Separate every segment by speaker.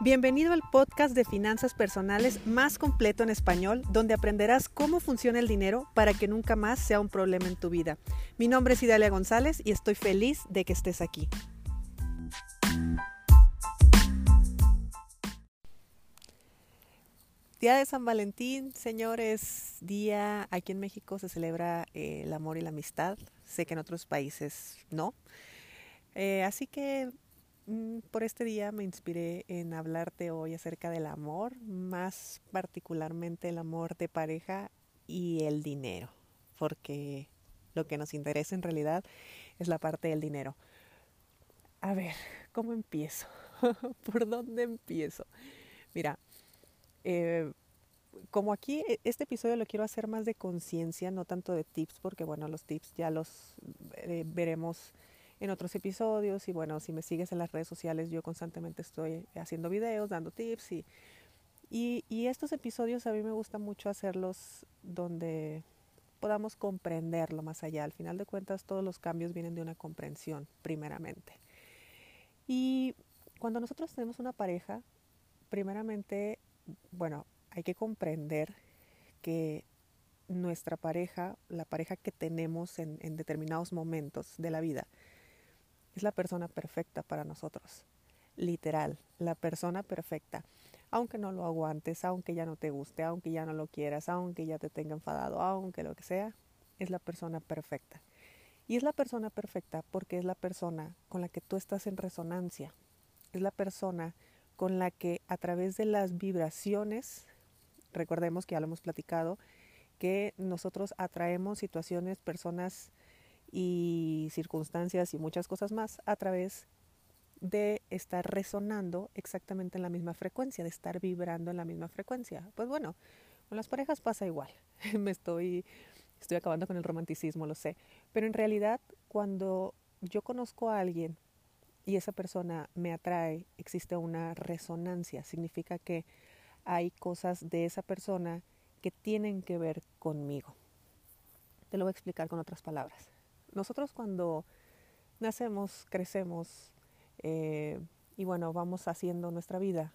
Speaker 1: Bienvenido al podcast de finanzas personales más completo en español, donde aprenderás cómo funciona el dinero para que nunca más sea un problema en tu vida. Mi nombre es Idalia González y estoy feliz de que estés aquí. Día de San Valentín, señores, día aquí en México se celebra eh, el amor y la amistad. Sé que en otros países no. Eh, así que por este día me inspiré en hablarte hoy acerca del amor, más particularmente el amor de pareja y el dinero, porque lo que nos interesa en realidad es la parte del dinero. A ver, ¿cómo empiezo? ¿Por dónde empiezo? Mira, eh, como aquí e, este episodio lo quiero hacer más de conciencia, no tanto de tips, porque bueno, los tips ya los eh, veremos en otros episodios y bueno, si me sigues en las redes sociales yo constantemente estoy haciendo videos, dando tips y, y, estos episodios a mí me gusta mucho hacerlos donde podamos comprenderlo más allá. Al final de cuentas todos los cambios vienen de una comprensión primeramente. Y cuando nosotros tenemos una pareja, primeramente, bueno, hay que comprender que nuestra pareja, la pareja que tenemos en, en determinados momentos de la vida, es la persona perfecta para nosotros. Literal, la persona perfecta. Aunque no lo aguantes, aunque ya no te guste, aunque ya no lo quieras, aunque ya te tenga enfadado, aunque lo que sea, es la persona perfecta. Y es la persona perfecta porque es la persona con la que tú estás en resonancia. Es la persona con la que a través de las vibraciones, recordemos que ya lo hemos platicado, que nosotros atraemos situaciones, personas, y circunstancias y muchas cosas más a través de estar resonando exactamente en la misma frecuencia, de estar vibrando en la misma frecuencia. Pues bueno, con las parejas pasa igual. Me estoy estoy acabando con el romanticismo, lo sé, pero en realidad cuando yo conozco a alguien y esa persona me atrae, existe una resonancia, significa que hay cosas de esa persona que tienen que ver conmigo. Te lo voy a explicar con otras palabras. Nosotros cuando nacemos, crecemos eh, y bueno, vamos haciendo nuestra vida,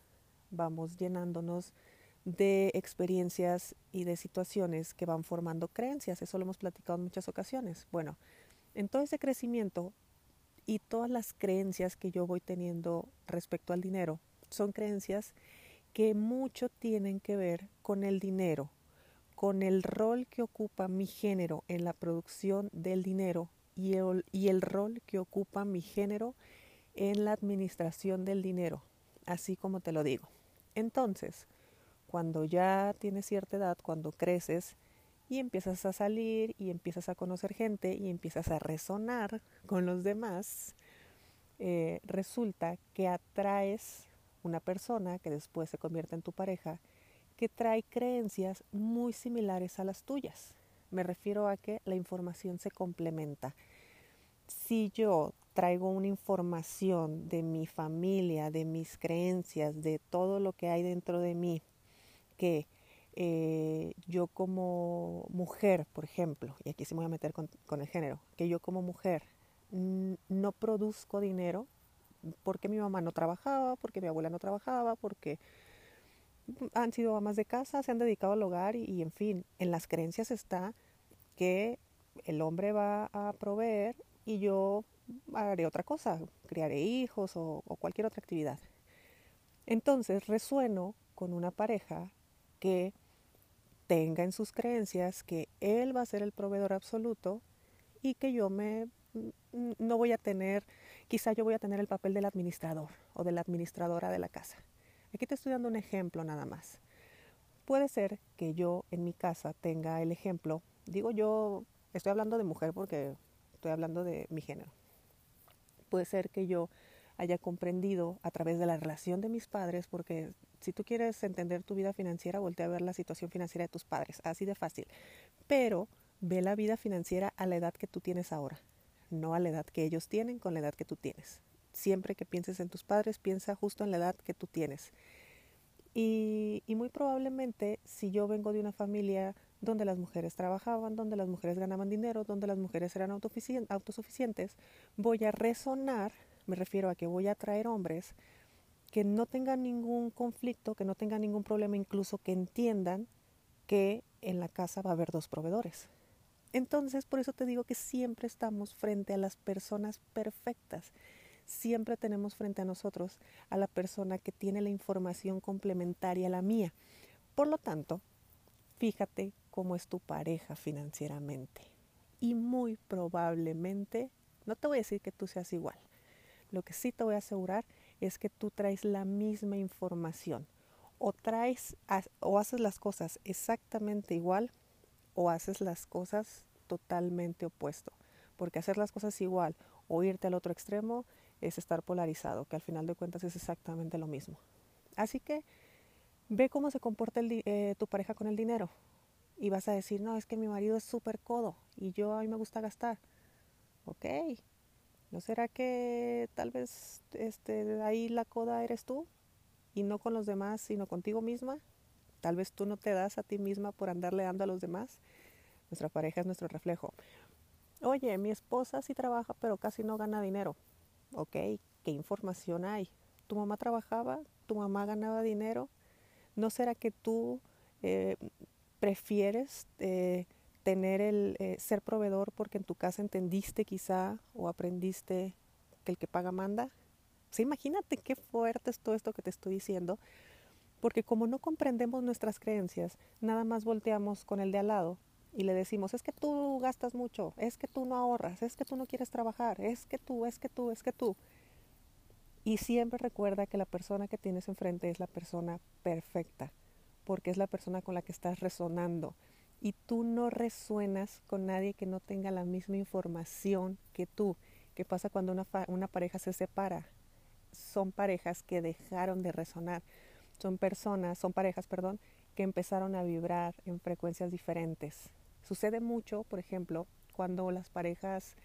Speaker 1: vamos llenándonos de experiencias y de situaciones que van formando creencias. Eso lo hemos platicado en muchas ocasiones. Bueno, en todo ese crecimiento y todas las creencias que yo voy teniendo respecto al dinero son creencias que mucho tienen que ver con el dinero, con el rol que ocupa mi género en la producción del dinero y el, rol que ocupa mi género en la administración del dinero, así como te lo digo. Entonces, cuando ya tienes cierta edad, cuando creces y empiezas a salir y empiezas a conocer gente y empiezas a resonar con los demás, eh, resulta que atraes una persona que después se convierte en tu pareja que trae creencias muy similares a las tuyas. Me refiero a que la información se complementa. Si yo traigo una información de mi familia, de mis creencias, de todo lo que hay dentro de mí, que eh, yo como mujer, por ejemplo, y aquí sí me voy a meter con, con el género, que yo como mujer no produzco dinero porque mi mamá no trabajaba, porque mi abuela no trabajaba, porque han sido amas de casa, se han dedicado al hogar y, en fin, en las creencias está que el hombre va a proveer y yo haré otra cosa, criaré hijos o, o cualquier otra actividad. Entonces resueno con una pareja que tenga en sus creencias que él va a ser el proveedor absoluto y que yo me no voy a tener, quizá yo voy a tener el papel del administrador o de la administradora de la casa. Aquí te estoy dando un ejemplo nada más. Puede ser que yo en mi casa tenga el ejemplo, digo yo, estoy hablando de mujer porque estoy hablando de mi género. Puede ser que yo haya comprendido a través de la relación de mis padres, porque si tú quieres entender tu vida financiera, voltea a ver la situación financiera de tus padres, así de fácil. Pero ve la vida financiera a la edad que tú tienes ahora, no a la edad que ellos tienen con la edad que tú tienes siempre que pienses en tus padres, piensa justo en la edad que tú tienes. Y, muy probablemente si yo vengo de una familia donde las mujeres trabajaban, donde las mujeres ganaban dinero, donde las mujeres eran autosuficientes, voy a resonar, me refiero a que voy a traer hombres que no tengan ningún conflicto, que no tengan ningún problema, incluso que entiendan que en la casa va a haber dos proveedores. Entonces, por eso te digo que siempre estamos frente a las personas perfectas. Siempre tenemos frente a nosotros a la persona que tiene la información complementaria a la mía. Por lo tanto, fíjate cómo es tu pareja financieramente. Y muy probablemente, no te voy a decir que tú seas igual. Lo que sí te voy a asegurar es que tú traes la misma información. O traes o haces las cosas exactamente igual o haces las cosas totalmente opuesto. Porque hacer las cosas igual o irte al otro extremo es estar polarizado, que al final de cuentas es exactamente lo mismo. Así que ve cómo se comporta eh, tu pareja con el dinero. Y vas a decir, no, es que mi marido es súper codo y yo a mí me gusta gastar. Ok, ¿no será que tal vez este, ahí la coda eres tú y no con los demás, sino contigo misma? Tal vez tú no te das a ti misma por andarle dando a los demás. Nuestra pareja es nuestro reflejo. Oye, mi esposa sí trabaja, pero casi no gana dinero. Ok, ¿qué información hay? ¿Tu mamá trabajaba? ¿Tu mamá ganaba dinero? ¿No será que tú eh, prefieres eh, tener el eh, ser proveedor porque en tu casa entendiste quizá o aprendiste que el que paga manda? O imagínate qué fuerte es todo esto que te estoy diciendo porque como no comprendemos nuestras creencias, nada más volteamos con el de al lado y le decimos, es que tú gastas mucho, es que tú no ahorras, es que tú no quieres trabajar, es que tú, es que tú, es que tú. Y siempre recuerda que la persona que tienes enfrente es la persona perfecta, porque es la persona con la que estás resonando. Y tú no resuenas con nadie que no tenga la misma información que tú. ¿Qué pasa cuando una, una pareja se separa? Son parejas que dejaron de resonar son personas, son parejas, perdón, que empezaron a vibrar en frecuencias diferentes. Sucede mucho, por ejemplo, cuando las parejas,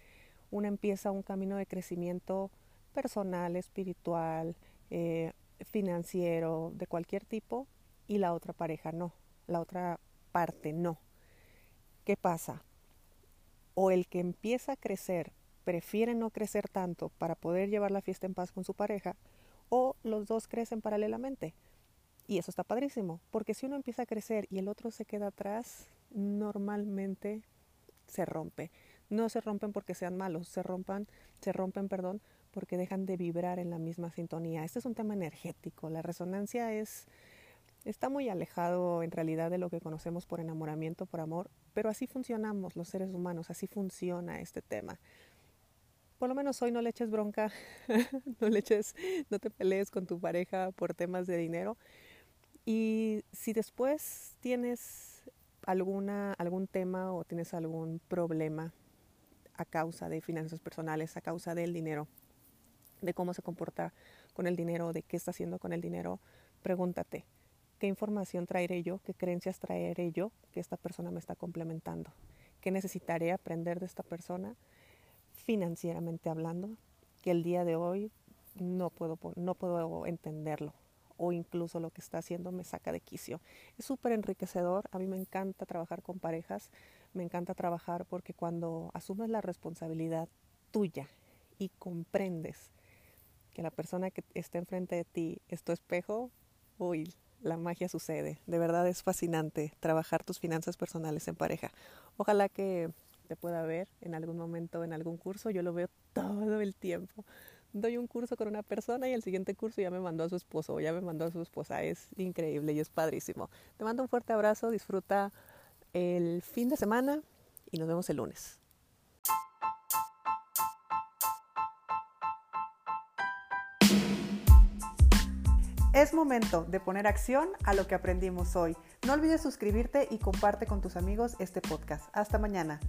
Speaker 1: una empieza un camino de crecimiento personal, espiritual, eh, financiero, de cualquier tipo, y la otra pareja no, la otra parte no. ¿Qué pasa? O el que empieza a crecer prefiere no crecer tanto para poder llevar la fiesta en paz con su pareja, o los dos crecen paralelamente. Y eso está padrísimo, porque si uno empieza a crecer y el otro se queda atrás, normalmente se rompe. No se rompen porque sean malos, se rompan, se rompen, perdón, porque dejan de vibrar en la misma sintonía. Este es un tema energético. La resonancia es está muy alejado en realidad de lo que conocemos por enamoramiento, por amor, pero así funcionamos los seres humanos, así funciona este tema. Por lo menos hoy no le eches bronca, no le no te pelees con tu pareja por temas de dinero y si después tienes alguna, algún tema o tienes algún problema a causa de finanzas personales, a causa del dinero, de cómo se comporta con el dinero, de qué está haciendo con el dinero, pregúntate, ¿qué información traeré yo? ¿Qué creencias traeré yo que esta persona me está complementando? ¿Qué necesitaré aprender de esta persona financieramente hablando? Que el día de hoy no puedo, no puedo entenderlo o incluso lo que está haciendo me saca de quicio. Es súper enriquecedor, a mí me encanta trabajar con parejas, me encanta trabajar porque cuando asumes la responsabilidad tuya y comprendes que la persona que está enfrente de ti es tu espejo, uy, la magia sucede. De verdad es fascinante trabajar tus finanzas personales en pareja. Ojalá que te pueda ver en algún momento en algún curso, yo lo veo todo el tiempo doy un curso con una persona y el siguiente curso ya me mandó a su esposo o ya me mandó a su esposa. Es increíble y es padrísimo. Te mando un fuerte abrazo, disfruta el fin de semana y nos vemos el lunes. Es momento de poner acción a lo que aprendimos hoy. No olvides suscribirte y comparte con tus amigos este podcast. Hasta mañana.